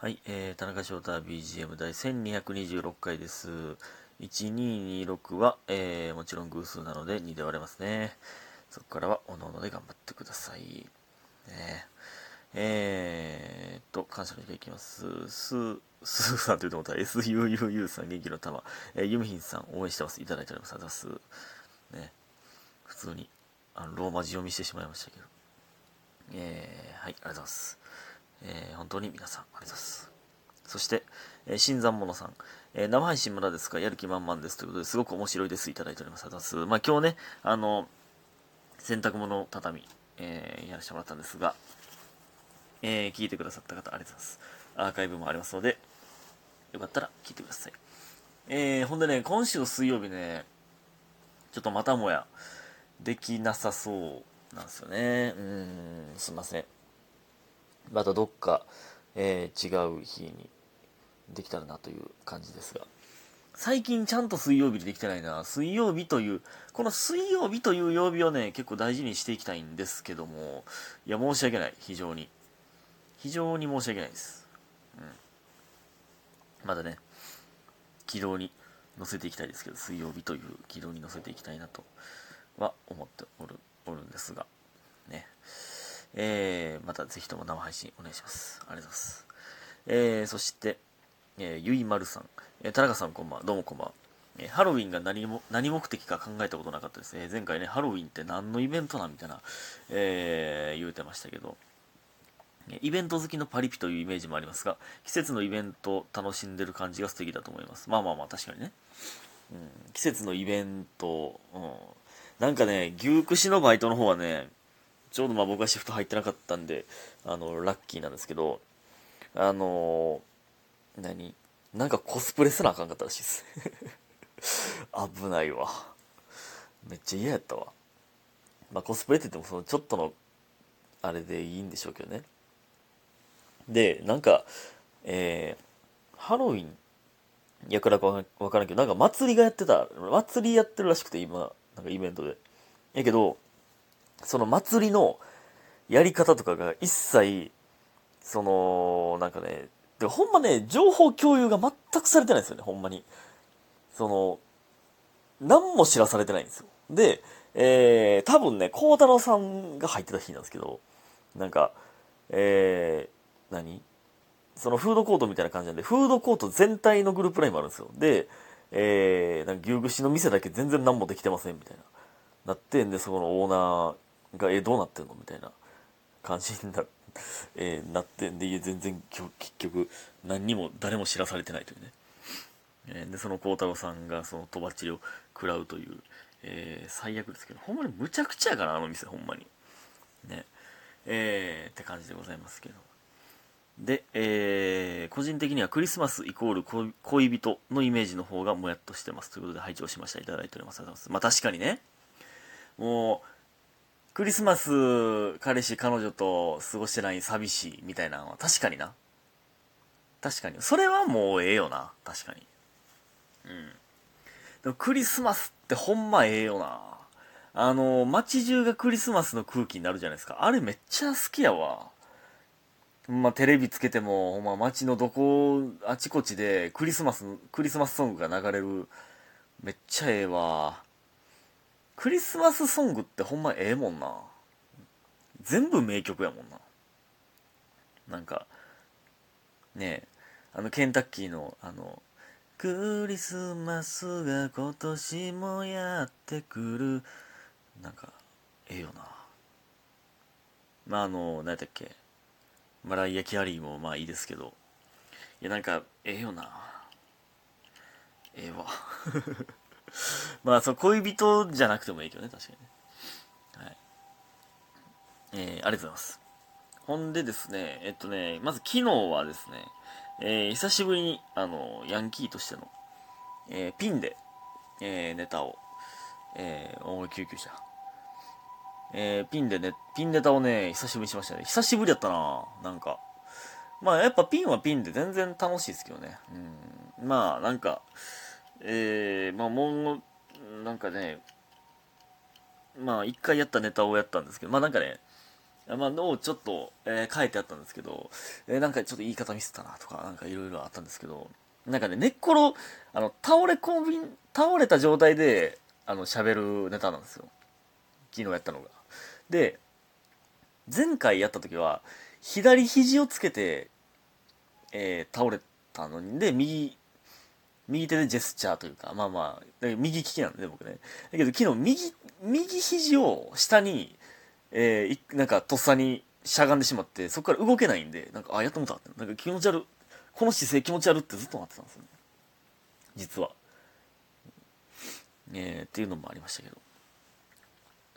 はい、えー、田中翔太 BGM 第1226回です。1226は、えー、もちろん偶数なので2で割れますね。そこからは、おのおので頑張ってください。ねえーっと、感謝の日がいきます。すー、すーさんというと思ったら SUUU さん元気の玉。えー、ユミヒンさん応援してます。いただいております。ありがとうございます。ね。普通に、あの、ローマ字読みしてしまいましたけど。えー、はい、ありがとうございます。えー本当に皆さん、ありがとうございます。そして、えー新参者さん、えー生配信まだですか？やる気満々ですということですごく面白いです。いただいております。ありがとうございます。まあ今日ね、あの、洗濯物畳、えーやらせてもらったんですが、えー聞いてくださった方、ありがとうございます。アーカイブもありますので、よかったら聞いてください。えーほんでね、今週の水曜日ね、ちょっとまたもや、できなさそうなんですよね。うん、すいません。またどっか、えー違う日にできたらなという感じですが。最近ちゃんと水曜日でできてないな。水曜日という、この水曜日という曜日をね、結構大事にしていきたいんですけども、いや、申し訳ない。非常に。非常に申し訳ないです。うん。まだね、軌道に乗せていきたいですけど、水曜日という軌道に乗せていきたいなとは思っておる、おるんですが、ね。えー、またぜひとも生配信お願いします。ありがとうございます。えー、そして、えー、ゆいまるさん、えー、田中さんこんばんは、どうもこんばんは。えーハロウィンが何も、何目的か考えたことなかったですね。前回ね、ハロウィンって何のイベントなんみたいな、えー、言うてましたけど、えイベント好きのパリピというイメージもありますが、季節のイベント楽しんでる感じが素敵だと思います。まあまあまあ、確かにね。うん、季節のイベント、うん、なんかね、牛串のバイトの方はね、ちょうどまあ僕はシフト入ってなかったんで、あの、ラッキーなんですけど、あのー何なんかコスプレせなあかんかったらしいです。危ないわ。めっちゃ嫌やったわ。まあコスプレって言ってもそのちょっとの、あれでいいんでしょうけどね。で、なんか、えー、ハロウィンやからかわわからんけど、なんか祭りがやってた、祭りやってるらしくて今、なんかイベントで。やけど、その祭りのやり方とかが一切、その、なんかね、でほんまね、情報共有が全くされてないんですよね、ほんまに。その、何も知らされてないんですよ。で、えー、多分ね、孝太郎さんが入ってた日なんですけど、なんか、えー、何？そのフードコートみたいな感じなんで、フードコート全体のグループラインもあるんですよ。で、えー、なんか牛串の店だけ全然何もできてませんみたいな。なってんで、そこのオーナーが、え、どうなってんの？みたいな感じにな,、えーなってんで、全然今日結局何にも誰も知らされてないというね。えーで、その孝太郎さんがそのとばっちりを食らうという、えー最悪ですけど、ほんまにむちゃくちゃやから、あの店、ほんまに。ね。えーって感じでございますけど。で、えー個人的にはクリスマスイコール恋人のイメージの方がもやっとしてますということで拝聴しましたいただいておりますありがとうございますまあ確かにねもうクリスマス彼氏彼女と過ごしてない寂しいみたいなのは確かにな。確かに。それはもうええよな。確かに。うん。でもクリスマスってほんまええよな。あの街中がクリスマスの空気になるじゃないですか。あれめっちゃ好きやわ。まあ、テレビつけても、ほんま、街のどこ、あちこちで、クリスマス、クリスマスソングが流れる。めっちゃええわ。クリスマスソングってほんまええもんな。全部名曲やもんな。なんか、ねえ、あの、ケンタッキーの、あの、クリスマスが今年もやってくる。なんか、ええよな。まあ、あの、何やったっけ。マライア・キャリーもまあいいですけど。いや、なんか、ええよな。ええわ。まあ、そう、恋人じゃなくてもいいけどね、確かにね。はい。えー、ありがとうございます。ほんでですね、えっとね、まず昨日はですね、えー久しぶりに、あの、ヤンキーとしての、えーピンで、えーネタを、えー、大救急車。えーピンでね、ピンネタをね、久しぶりにしましたね。久しぶりやったななんか。まあやっぱピンはピンで全然楽しいですけどね。うん。まあなんか、えー、まあもう、なんかね、まあ一回やったネタをやったんですけど、まあなんかね、まあ、をちょっと、えー、書いてあったんですけど、えー、なんかちょっと言い方ミスったなとか、なんかいろいろあったんですけど、なんかね、寝っ転、あの、倒れ込み、倒れた状態で、あの、喋るネタなんですよ。昨日やったのが。で、前回やった時は、左肘をつけて、えー、倒れたのに、で、右、右手でジェスチャーというか、まあまあ、右利きなんでね、僕ね。だけど昨日右、右肘を下に、えー、なんかとっさにしゃがんでしまって、そこから動けないんで、なんか、あ、やってもたって。なんか気持ち悪。この姿勢気持ち悪ってずっとなってたんですよね。実は。えー、っていうのもありましたけど。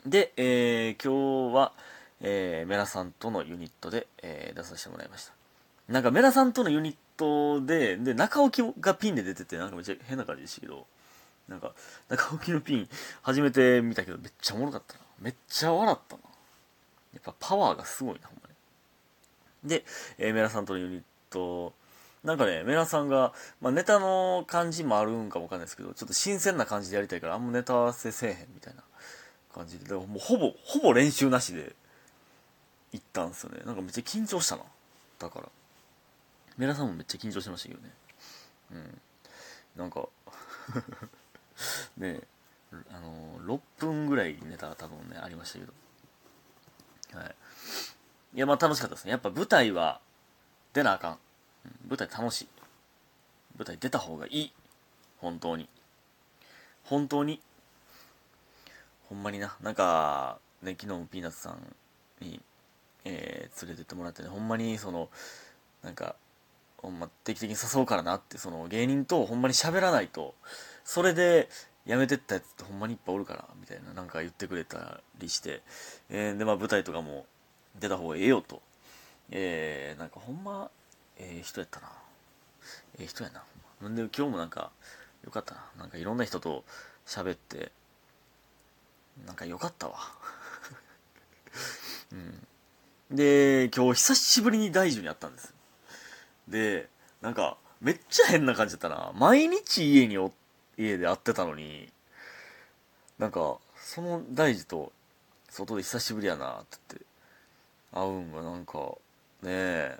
で、えー、今日は、えー、メラさんとのユニットで、えー、出させてもらいました。なんかメラさんとのユニットで、で、中置きがピンで出てて、なんかめっちゃ変な感じでしたけど、なんか、中置きのピン、初めて見たけど、めっちゃおもろかったな。めっちゃ笑ったな。やっぱパワーがすごいな、ほんまに。で、えー、メラさんとのユニット、なんかね、メラさんが、まあ、ネタの感じもあるんかもわかんないですけど、ちょっと新鮮な感じでやりたいから、あんまネタ合わせせえへんみたいな感じで、だからもうほぼ、ほぼ練習なしで行ったんですよね。なんかめっちゃ緊張したな。だから。メラさんもめっちゃ緊張してましたけどね。うん。なんか ねあのー、6分ぐらいネタ多分ね、ありましたけど。はい。いや、まあ楽しかったですね。やっぱ舞台は出なあかん。舞台楽しい。舞台出た方がいい。本当に。本当に。ほんまにな。なんか、ね、昨日もピーナッツさんに、えー、連れてってもらってね、ほんまにその、なんか、ほんま定期的に誘うからなって、その芸人とほんまに喋らないと、それで辞めてったやつってほんまにいっぱいおるから、みたいななんか言ってくれたりして、えー、で、まあ舞台とかも出た方がええよと。えー、なんかほんま、ええー、人やったな。ええー、人やな。なんで今日もなんか、よかったな。なんかいろんな人と喋って、なんかよかったわ。うん。で、今日久しぶりに大樹に会ったんです。で、なんか、めっちゃ変な感じだったな。毎日家にお、家で会ってたのに、なんか、その大樹と、外で久しぶりやなって言って、会うんがなんか、ねえ。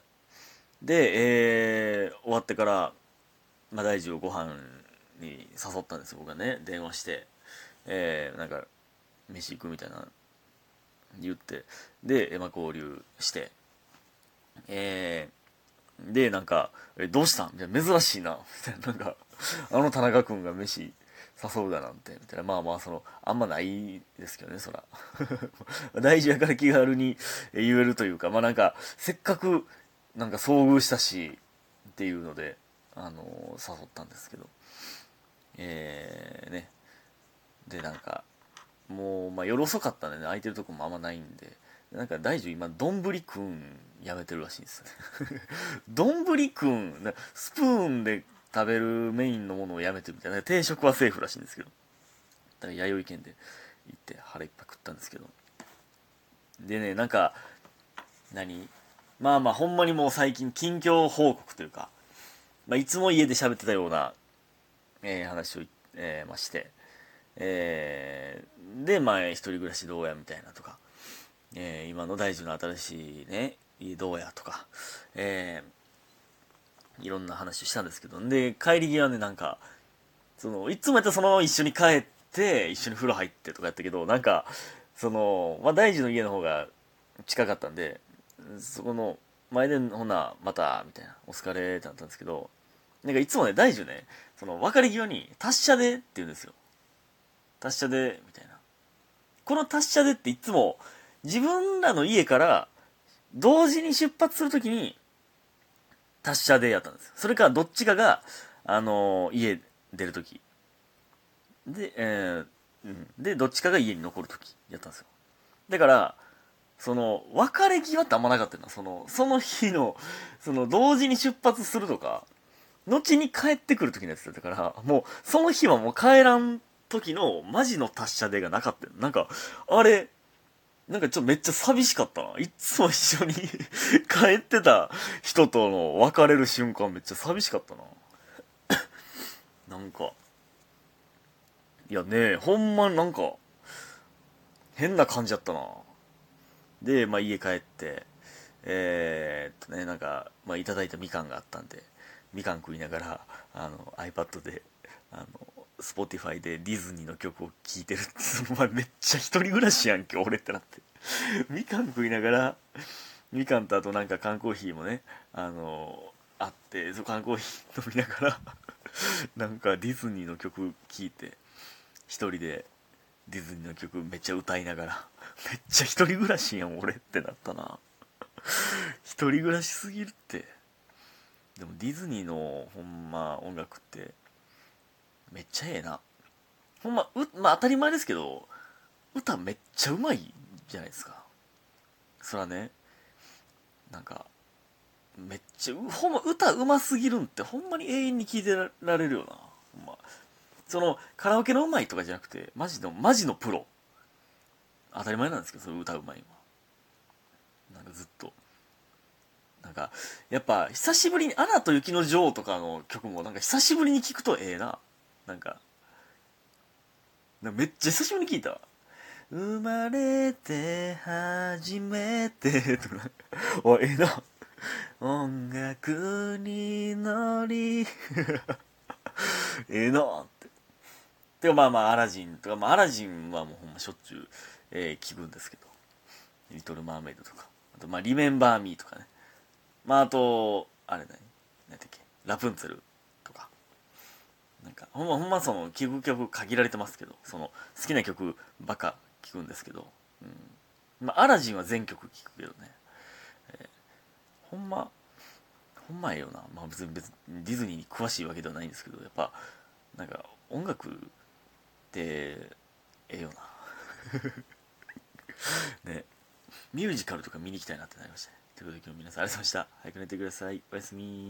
で、えー、終わってから、まあ、大樹をご飯に誘ったんです、僕はね。電話して、えー、なんか、飯行くみたいな言って、で、まあ、交流して、えー、で、なんか、え、どうしたん？みたいな、珍しいな、みたいな、なんか、あの田中君が飯誘うだなんて、みたいな、まあまあ、その、あんまないですけどね、そら。大事やから気軽に言えるというか、まあなんか、せっかく、なんか遭遇したし、っていうので、あのー、誘ったんですけど、えー、ね。で、なんか、もう、まあ、夜遅かったんでね、空いてるとこもあんまないんで、なんか大樹今、丼くんやめてるらしいんですね。丼くん、スプーンで食べるメインのものをやめてるみたいな、定食はセーフらしいんですけど。だから弥生県で行って腹いっぱい食ったんですけど。でね、なんか、何？まあまあ、ほんまにもう最近近況報告というか、まあ、いつも家で喋ってたような、えー、話を、えー、まして、えー、で、まあ、一人暮らしどうやみたいなとか、え、今の大樹の新しいね、どうやとか、えー、いろんな話したんですけど、で、帰り際ね、なんか、その、いつもやったらそのまま一緒に帰って、一緒に風呂入ってとかやったけど、なんか、その、まあ、大樹の家の方が近かったんで、そこの前で、ほな、また、みたいな、お疲れってなったんですけど、なんかいつもね、大樹ね、その、別れ際に、達者でって言うんですよ。達者で、みたいな。この達者でっていつも自分らの家から同時に出発するときに達者でやったんです。それかどっちかが、あのー、家出るとき。で、えー、うん。で、どっちかが家に残るときやったんですよ。だから、その、別れ際ってあんまなかったな。その、その日の、その、同時に出発するとか、後に帰ってくるときのやつだったから、もう、その日はもう帰らん時のマジの達者でがなかった。なんか、あれ、なんかちょっとめっちゃ寂しかったな。いつも一緒に 帰ってた人との別れる瞬間めっちゃ寂しかったな。なんか、いやねほんまなんか、変な感じやったな。で、まあ、家帰ってえー、っとねなんか、まあ、いただいたみかんがあったんでみかん食いながらあの iPad であの Spotify でディズニーの曲を聴いてる。ってそのまめっちゃ一人暮らしやんけ俺ってなって。みかん食いながらみかんとあとなんか缶コーヒーもねあのあってそ缶コーヒー飲みながら なんかディズニーの曲聴いて一人でディズニーの曲めっちゃ歌いながらめっちゃ一人暮らしやん俺ってなったな。一人暮らしすぎるって。でもディズニーのほんま音楽ってめっちゃええな。ほんまうまあ当たり前ですけど歌めっちゃうまいじゃないですか。そらねなんかめっちゃほんま歌うますぎるんってほんまに永遠に聴いてられるよな。ほんま。そのカラオケのうまいとかじゃなくてマジのマジのプロ。当たり前なんですけどその歌うまいは。なんかずっと。なんかやっぱ久しぶりに「アナと雪の女王」とかの曲もなんか久しぶりに聴くとええな。なんかめっちゃ久しぶりに聞いたわ。生まれて初めてとか。おええな。音楽に乗り。ええなって。てかまあまあアラジン。とか、まあ、アラジンはもうほんましょっちゅう、えー、聞くんですけど。リトル・マーメイドとか。あとまあリメンバー・ミーとかね。まああとあれ何？何だっけ？ラプンツェル。なんかほんまほんまその聴く曲限られてますけどその好きな曲ばか聴くんですけど、うん。まあ、アラジンは全曲聴くけどね、えー、ほんまほんまええよな。まあ別に別にディズニーに詳しいわけではないんですけどやっぱなんか音楽ってええよな。ね。ミュージカルとか見に行きたいなってなりましたね。ということで今日皆さんありがとうございました。早く寝てください。おやすみ